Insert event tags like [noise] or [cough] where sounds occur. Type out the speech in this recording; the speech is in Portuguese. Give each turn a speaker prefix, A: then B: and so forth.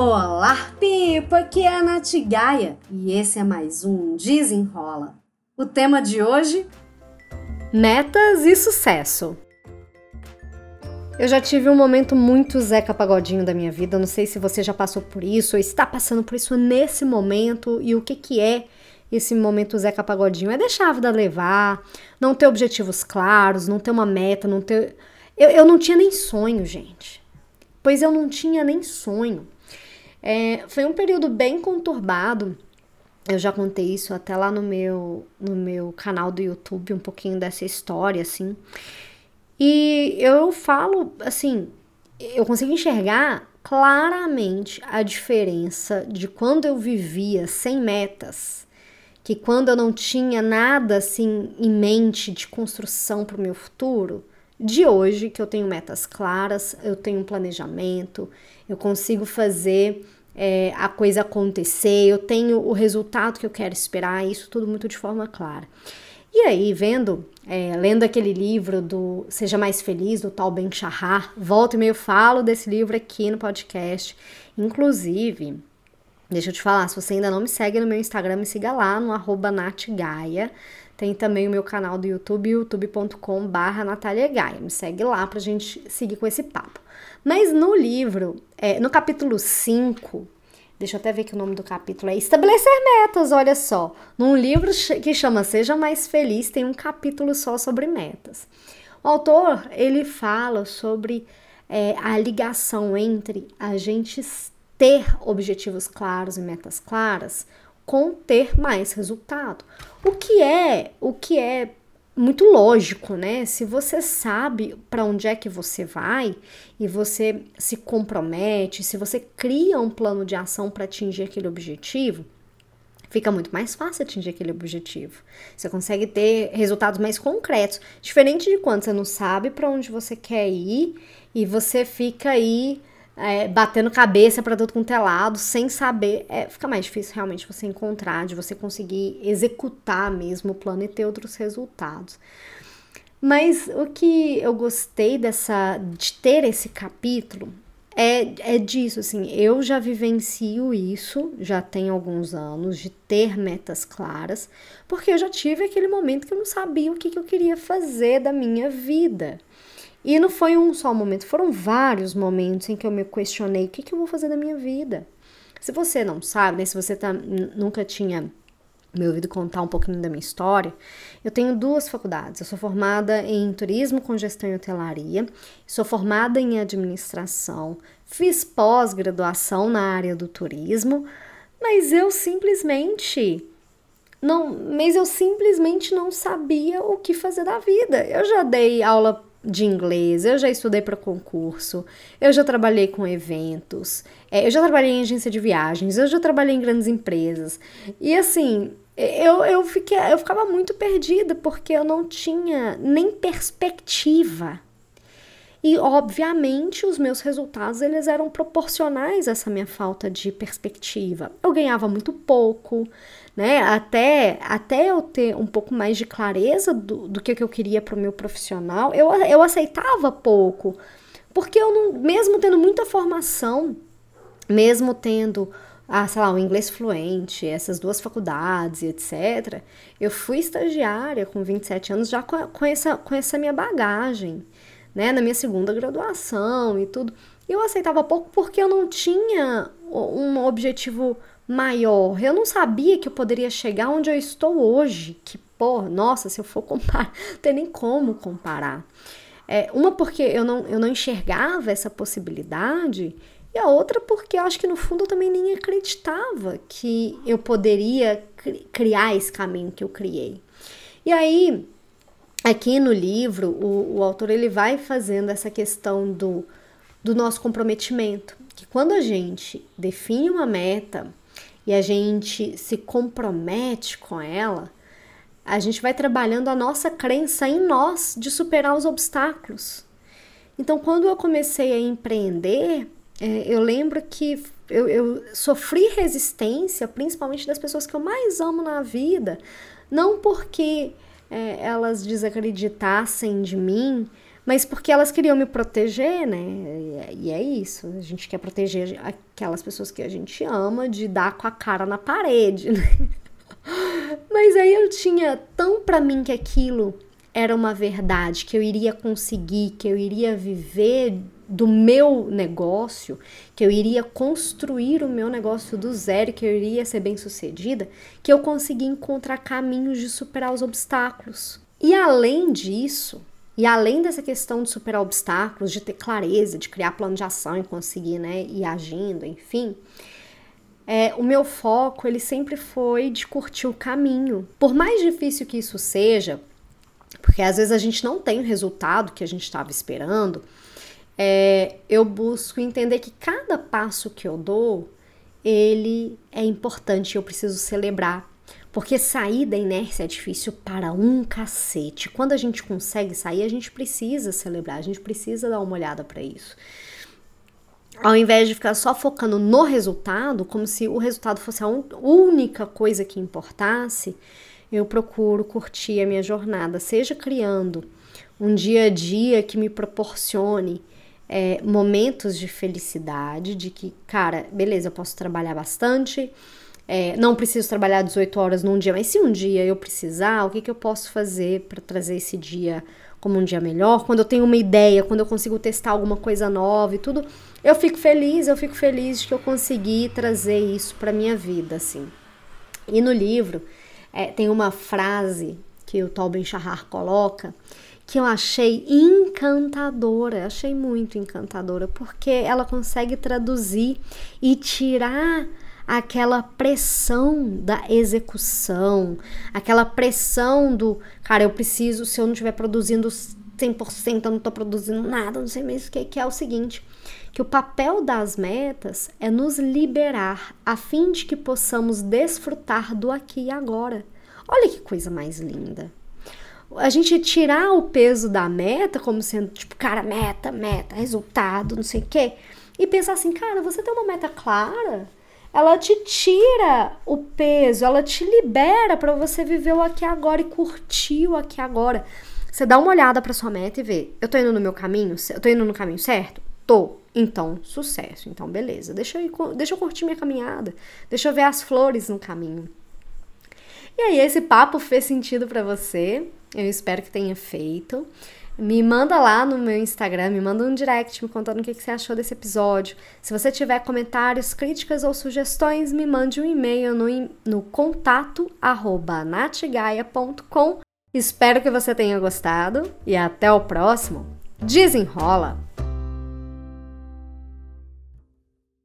A: Olá, Pipa! Aqui é a Nath Gaia e esse é mais um Desenrola. O tema de hoje: Metas e sucesso. Eu já tive um momento muito Zeca Pagodinho da minha vida. Não sei se você já passou por isso ou está passando por isso nesse momento e o que, que é esse momento Zeca Pagodinho. É deixar a vida levar, não ter objetivos claros, não ter uma meta, não ter. Eu, eu não tinha nem sonho, gente. Pois eu não tinha nem sonho. É, foi um período bem conturbado. Eu já contei isso até lá no meu, no meu canal do YouTube, um pouquinho dessa história, assim. E eu falo, assim, eu consigo enxergar claramente a diferença de quando eu vivia sem metas, que quando eu não tinha nada assim em mente de construção para o meu futuro, de hoje que eu tenho metas claras, eu tenho um planejamento, eu consigo fazer é, a coisa acontecer, eu tenho o resultado que eu quero esperar, isso tudo muito de forma clara. E aí, vendo, é, lendo aquele livro do Seja Mais Feliz, do Tal Ben Shahar, volta e meio falo desse livro aqui no podcast. Inclusive, deixa eu te falar, se você ainda não me segue no meu Instagram, me siga lá no arroba natgaia. Tem também o meu canal do YouTube, youtube.com barra Gaia. Me segue lá pra gente seguir com esse papo. Mas no livro, é, no capítulo 5, deixa eu até ver que o nome do capítulo é Estabelecer Metas, olha só. Num livro que chama Seja Mais Feliz, tem um capítulo só sobre metas. O autor, ele fala sobre é, a ligação entre a gente ter objetivos claros e metas claras com ter mais resultado. O que é, o que é muito lógico, né? Se você sabe para onde é que você vai e você se compromete, se você cria um plano de ação para atingir aquele objetivo, fica muito mais fácil atingir aquele objetivo. Você consegue ter resultados mais concretos, diferente de quando você não sabe para onde você quer ir e você fica aí é, batendo cabeça para todo quanto é lado, sem saber, é, fica mais difícil realmente você encontrar, de você conseguir executar mesmo o plano e ter outros resultados. Mas o que eu gostei dessa de ter esse capítulo é, é disso, assim, eu já vivencio isso, já tem alguns anos, de ter metas claras, porque eu já tive aquele momento que eu não sabia o que, que eu queria fazer da minha vida. E não foi um só momento, foram vários momentos em que eu me questionei o que, que eu vou fazer da minha vida. Se você não sabe, né, se você tá, nunca tinha me ouvido contar um pouquinho da minha história, eu tenho duas faculdades. Eu sou formada em turismo com gestão e hotelaria, sou formada em administração, fiz pós-graduação na área do turismo, mas eu simplesmente não, mas eu simplesmente não sabia o que fazer da vida. Eu já dei aula de inglês, eu já estudei para concurso, eu já trabalhei com eventos, é, eu já trabalhei em agência de viagens, eu já trabalhei em grandes empresas. E assim, eu, eu, fiquei, eu ficava muito perdida porque eu não tinha nem perspectiva. E obviamente os meus resultados eles eram proporcionais a essa minha falta de perspectiva. Eu ganhava muito pouco, né? Até, até eu ter um pouco mais de clareza do, do que, que eu queria para o meu profissional, eu, eu aceitava pouco. Porque eu não, mesmo tendo muita formação, mesmo tendo, ah, sei lá, um inglês fluente, essas duas faculdades etc., eu fui estagiária com 27 anos já com, essa, com essa minha bagagem, né? Na minha segunda graduação e tudo. Eu aceitava pouco porque eu não tinha um objetivo maior. Eu não sabia que eu poderia chegar onde eu estou hoje. Que, pô, nossa, se eu for comparar, [laughs] não tem nem como comparar. É, uma porque eu não, eu não enxergava essa possibilidade, e a outra porque eu acho que no fundo eu também nem acreditava que eu poderia criar esse caminho que eu criei. E aí, aqui no livro, o, o autor ele vai fazendo essa questão do, do nosso comprometimento. Que quando a gente define uma meta, e a gente se compromete com ela, a gente vai trabalhando a nossa crença em nós de superar os obstáculos. Então, quando eu comecei a empreender, é, eu lembro que eu, eu, sofri resistência, principalmente das pessoas que eu mais amo na vida, não porque é, elas desacreditassem de mim, mas porque elas queriam me proteger, né? E é isso. A gente quer proteger aquelas pessoas que a gente ama de dar com a cara na parede, né? [laughs] Mas aí eu tinha tão para mim que aquilo era uma verdade, que eu iria conseguir, que eu iria viver do meu negócio, que eu iria construir o meu negócio do zero, que eu iria ser bem sucedida, que eu consegui encontrar caminhos de superar os obstáculos. E além disso, e além dessa questão de superar obstáculos, de ter clareza, de criar plano de ação e conseguir, né, ir agindo, enfim, é, o meu foco ele sempre foi de curtir o caminho. Por mais difícil que isso seja, porque às vezes a gente não tem o resultado que a gente estava esperando, é, eu busco entender que cada passo que eu dou, ele é importante, eu preciso celebrar. Porque sair da inércia é difícil para um cacete. Quando a gente consegue sair, a gente precisa celebrar, a gente precisa dar uma olhada para isso. Ao invés de ficar só focando no resultado, como se o resultado fosse a única coisa que importasse, eu procuro curtir a minha jornada, seja criando um dia a dia que me proporcione é, momentos de felicidade, de que, cara, beleza, eu posso trabalhar bastante, é, não preciso trabalhar 18 horas num dia, mas se um dia eu precisar, o que, que eu posso fazer para trazer esse dia como um dia melhor? Quando eu tenho uma ideia, quando eu consigo testar alguma coisa nova e tudo, eu fico feliz, eu fico feliz de que eu consegui trazer isso para minha vida, assim. E no livro é, tem uma frase que o Tobin Shahar coloca que eu achei encantadora, achei muito encantadora, porque ela consegue traduzir e tirar aquela pressão da execução, aquela pressão do, cara, eu preciso, se eu não estiver produzindo 100%, eu não estou produzindo nada, não sei mesmo o que, que é o seguinte, que o papel das metas é nos liberar a fim de que possamos desfrutar do aqui e agora. Olha que coisa mais linda a gente tirar o peso da meta como sendo tipo, cara, meta, meta, resultado, não sei o quê, e pensar assim, cara, você tem uma meta clara, ela te tira o peso, ela te libera para você viver o aqui agora e curtir o aqui agora. Você dá uma olhada para sua meta e vê, eu tô indo no meu caminho, eu tô indo no caminho certo? Tô. Então, sucesso. Então, beleza. Deixa eu, deixa eu curtir minha caminhada. Deixa eu ver as flores no caminho. E aí, esse papo fez sentido para você? Eu espero que tenha feito. Me manda lá no meu Instagram, me manda um direct me contando o que, você achou desse episódio. Se você tiver comentários, críticas ou sugestões, me mande um e-mail no, no contato arroba natigaia.com. Espero que você tenha gostado e até o próximo. Desenrola!